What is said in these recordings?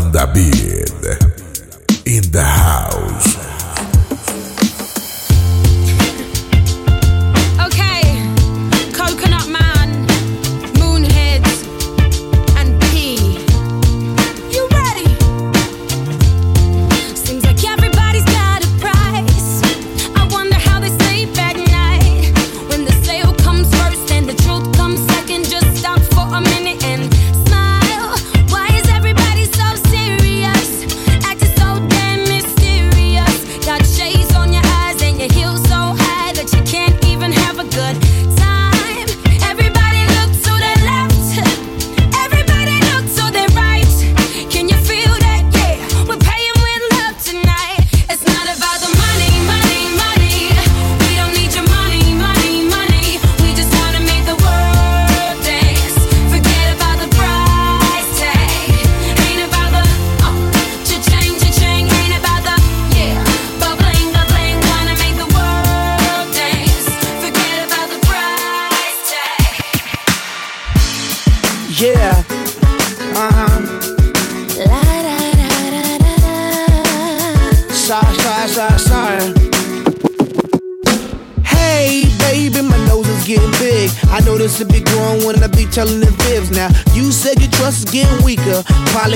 Banda Beat in the house.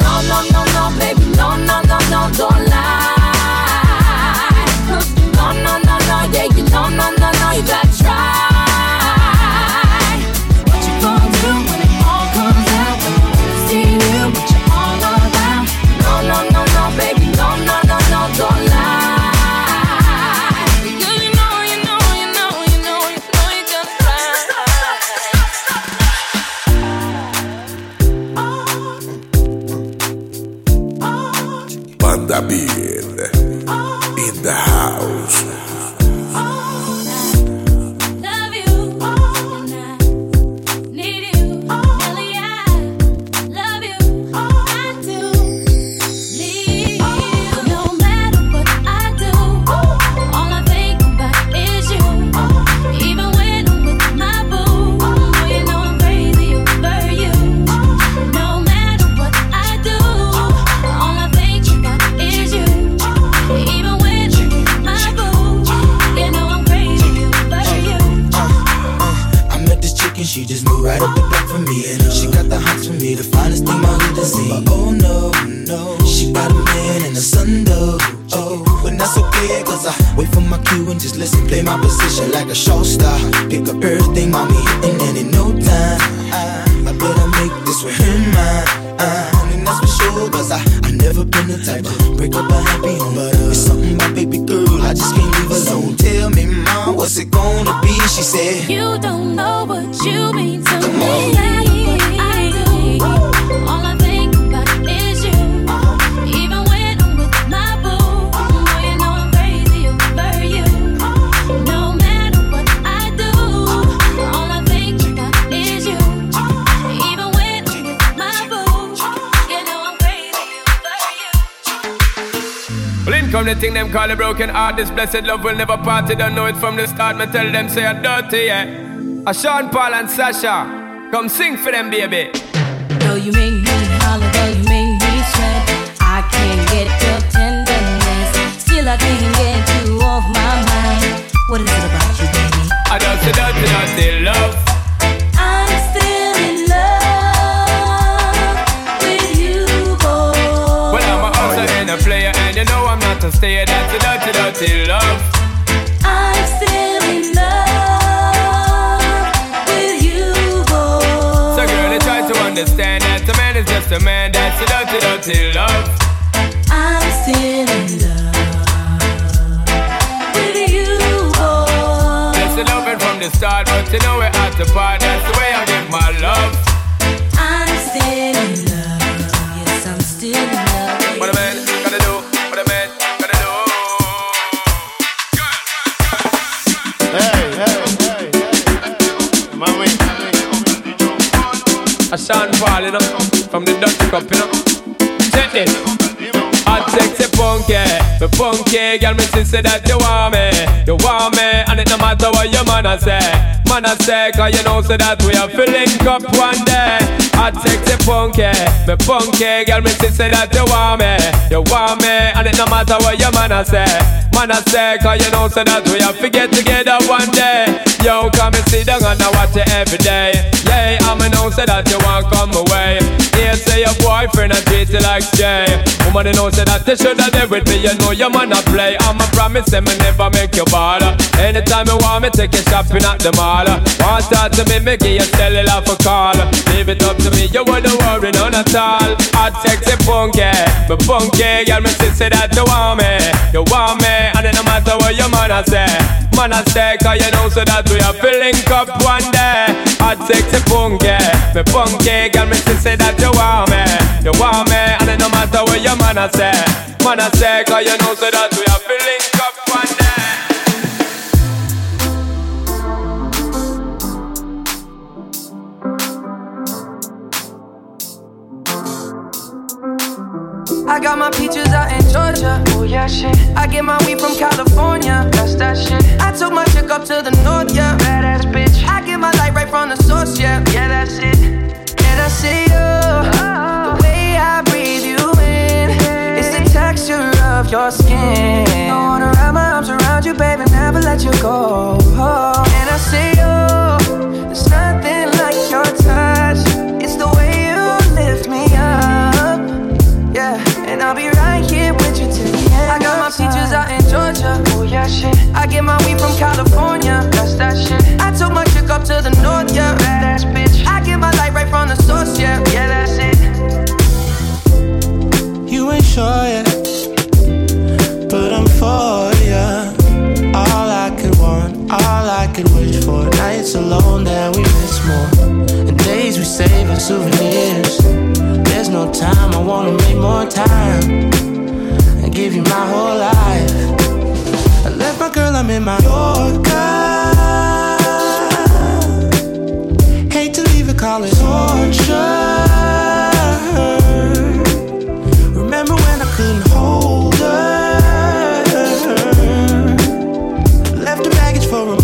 No, no, no, no, baby, no, no, no, no, don't lie. Right up the block from me. And she got the hots for me, the finest thing my hood has seen. Oh no, no, she got a man and a son though. Oh, but that's okay, cause I wait for my cue and just listen, play my position like a show star. Pick up everything, mommy, and then in no time, I, I better make this with him mine. Uh, and that's for sure, cause I, I never been the type to break up a happy home. But uh, it's something about baby girl, I just can't leave alone. Tell me, mom, what's it gonna be? She said, You don't know what you mean I I I I come the thing them call a broken heart. This blessed love will never part. You don't know it from the start. Me tell them say I'm dirty, yeah. A Sean Paul and Sasha, come sing for them, baby. Though you make me holler, though you make me sweat, I can't get your tenderness. Still, I can't get you off my mind. What is it about you, baby? I just a dirty, dirty love. I'm still in love with you, boy. Well, I'm a hustler and a player, and you know I'm not a stayer. That's a dirty, dirty love. Understand that a man is just a man. That's a dirty, dirty love. I'm still in love with you, boy. That's the loving from the start, but you know we're at the part. That's the way I give my love. I'm still in love. Yes, I'm still Sean Paul, you from the Dutty Cup, you know. Check this. Sexy funky, the funky girl, me say that you want me, you want me, and it no matter what your man a say, man a say, cause you know say that we are filling up one day. Hot sexy funky, me funky girl, me say that you want me, you want me, and it no matter what your man a say, man a say, cause you know say that we are to get together one day. Yo, come and sit down and I watch you every day. Yeah, I'm a know say that you want come away. Here say your boyfriend and treat you like Jay. Woman, you know say that you should have there with me. You know your man a play. I'm a promise him me never make you ball. Anytime you want me, take you shopping at the mall. Want talk to me, give you cellular for call. Leave it up to me, you wouldn't worry none at all. Hot, sexy, funky, but funky, girl, me say that you want me, you want me, and it no matter what your man a say, man a say, cause you know so that we are filling up one day. Hot sexy funky, me funky, girl me say that you want me, you want me, and it no matter what your man a say, man a say, cause you know so that we are filling up one day. I got my peaches out in Georgia. Oh yeah, shit. I get my weed from California. That's that shit. I took my chick up to the north, yeah. Badass bitch. I get my light right from the source, yeah. Yeah, that's it. And I see you. The way I your skin. I wanna wrap my arms around you, baby, never let you go. And I see you. There's nothing like your touch. It's the way you lift me up. Yeah, and I'll be right here with you till the end. I got my peaches out in Georgia. Oh yeah, shit. I get my weed from California. Souvenirs. There's no time, I wanna make more time and give you my whole life. I left my girl, I'm in Mallorca. Hate to leave it, call it torture. Remember when I couldn't hold her? Left the baggage for a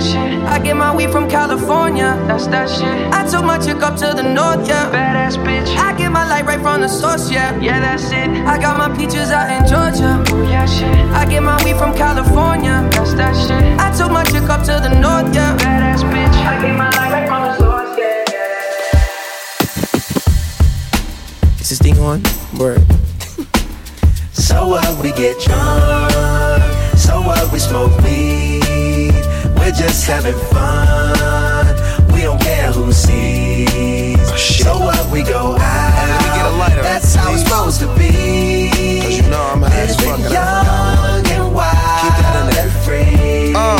Georgia. Oh shit. I get my weed from California. That's that shit. I took my chick up to the north, yeah. Badass bitch. I get my light right from the source, yeah. Yeah, that's it. I got my peaches out in Georgia. Oh yeah, shit. I get my weed from California. That's that shit. I took my chick up to the north, yeah. Badass bitch. I get my light right from the source, yeah. Is this thing on? Word. So what we get drunk, so what we smoke weed. We're just having fun. We don't care who sees. so what we go out. let me get a lighter. That's how it's supposed to be. Cause you know I'm high as fuck. Young and wild Keep that in there. and free. Uh,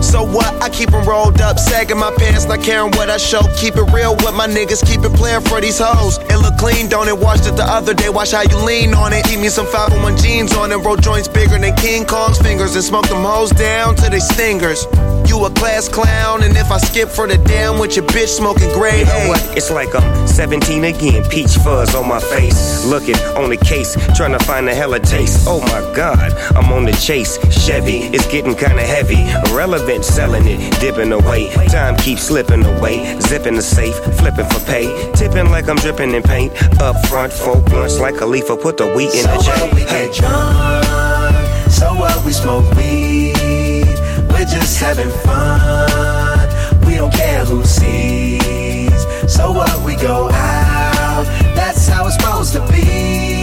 so what? I keep 'em rolled up, sagging my pants, not caring what I show. Keep it real with my niggas, keep it playing for these hoes. It look clean, don't it? Washed it the other day, watch how you lean on it. Eat me some 501 jeans on it, roll joints bigger than King Kong's fingers, and smoke them hoes down to they stingers. You a class clown, and if I skip for the damn with your bitch smoking gray. You know what? It's like I'm 17 again. Peach fuzz on my face. Looking on the case, trying to find a hella taste. Oh my god, I'm on the chase. Chevy, it's getting kinda heavy. Irrelevant, selling it, dipping away. Time keeps slipping away. Zipping the safe, flipping for pay. Tipping like I'm dripping in paint. Up front, four blunts like a leaf. Put the wheat in So the what J. we Hey. get drunk, so what we smoke weed. We're just having fun. We don't care who sees. So what we go out. That's how it's supposed to be.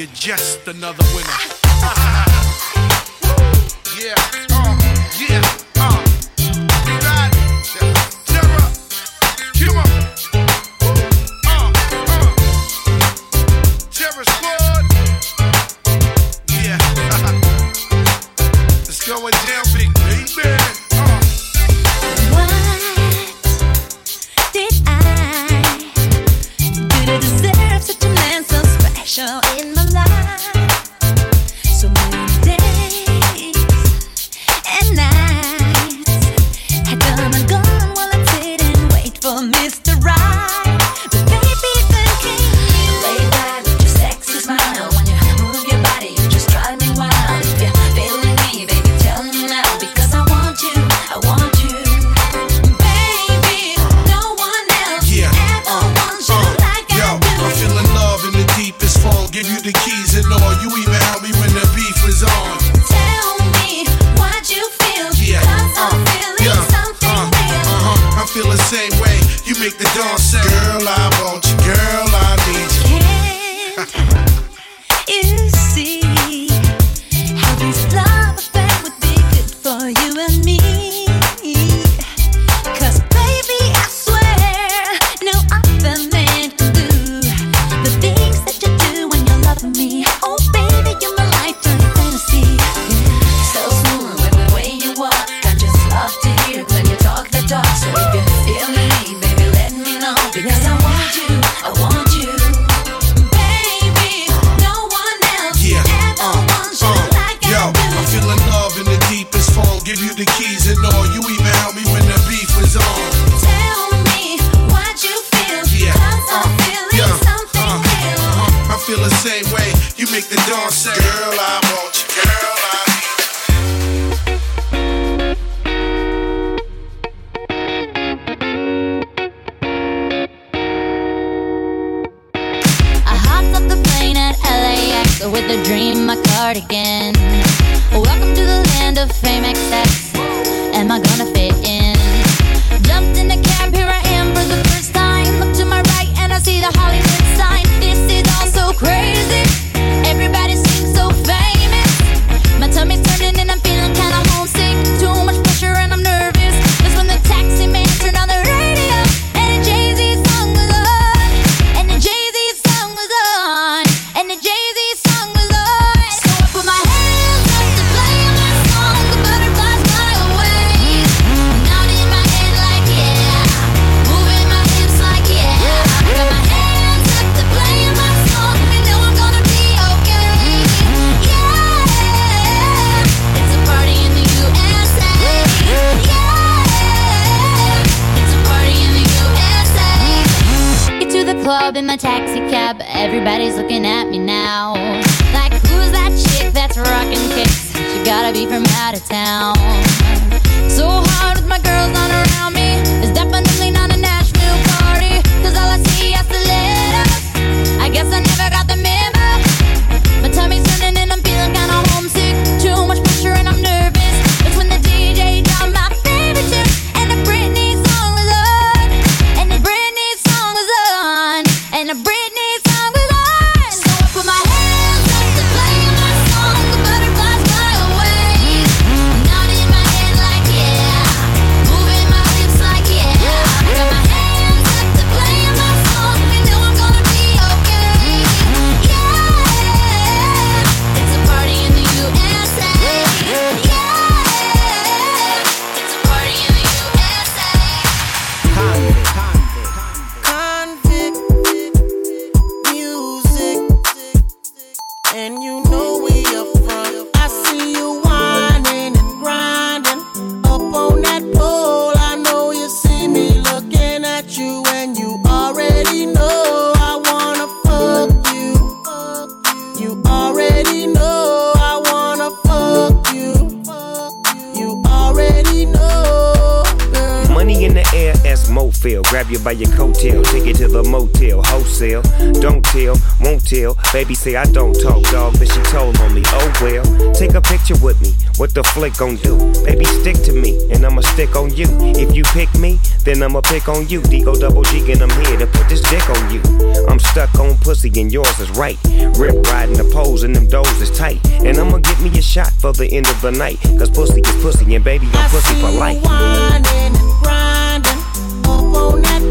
you're just another winner. yeah, uh, yeah. So with a dream, my cardigan. Welcome to the land of fame, excess. Am I gonna fit in? Jumped in the cab, here I am for the first time. Look to my right and I see the Hollywood sign. This is all so crazy. a taxi cab, everybody's looking at me now. Like, who's that chick that's rocking kicks? She gotta be from out of town. So hard with my girls on around me, It's definitely. In the air, as feel. Grab you by your coattail, take you to the motel, wholesale. Don't tell, won't tell. Baby say I don't talk, dog, but she told on me. Oh well, take a picture with me. What the flick gon' do? Baby, stick to me, and I'ma stick on you. If you pick me, then I'ma pick on you. D O double G, and I'm here to put this dick on you. I'm stuck on pussy, and yours is right. Rip riding the poles, and them doors is tight. And I'ma get me a shot for the end of the night. Cause pussy is pussy, and baby, I'm I pussy for life.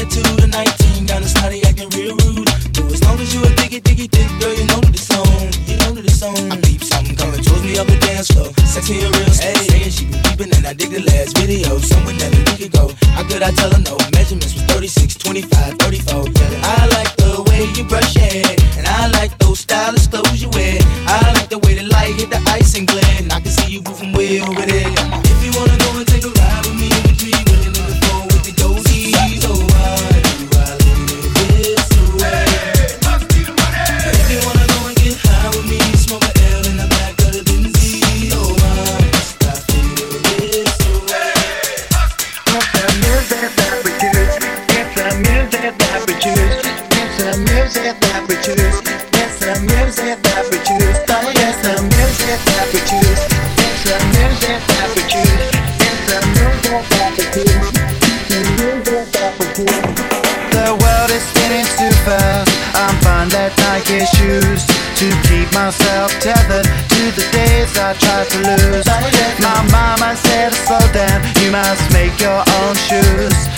attitude. The music that we choose. It's the music that we choose. Oh, yes, the music that we choose. It's the music that we choose. It's the music that we choose. The music that we choose. The world is spinning too fast. I'm fine that Nike shoes to keep myself tethered to the days I tried to lose. Oh, my mama said, slow down, you must make your own shoes.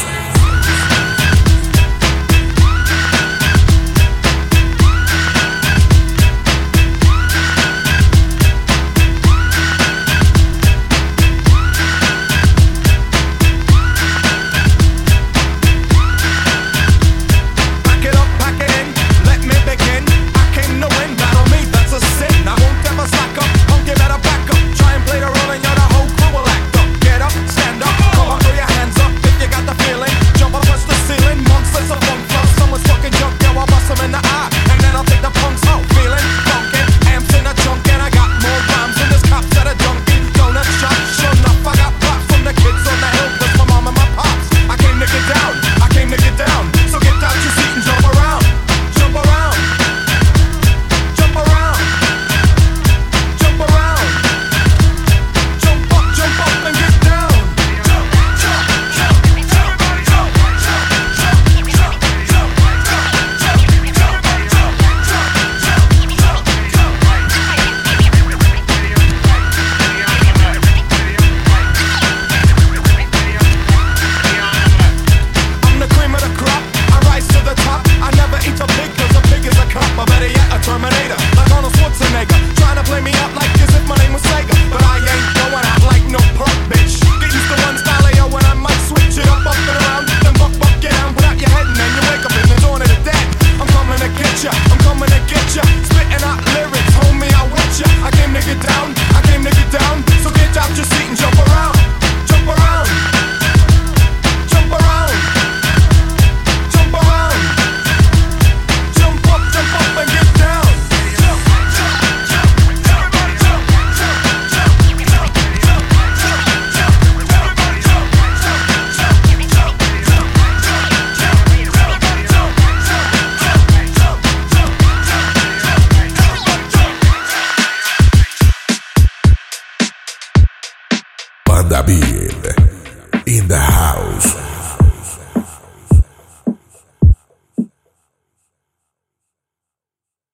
house.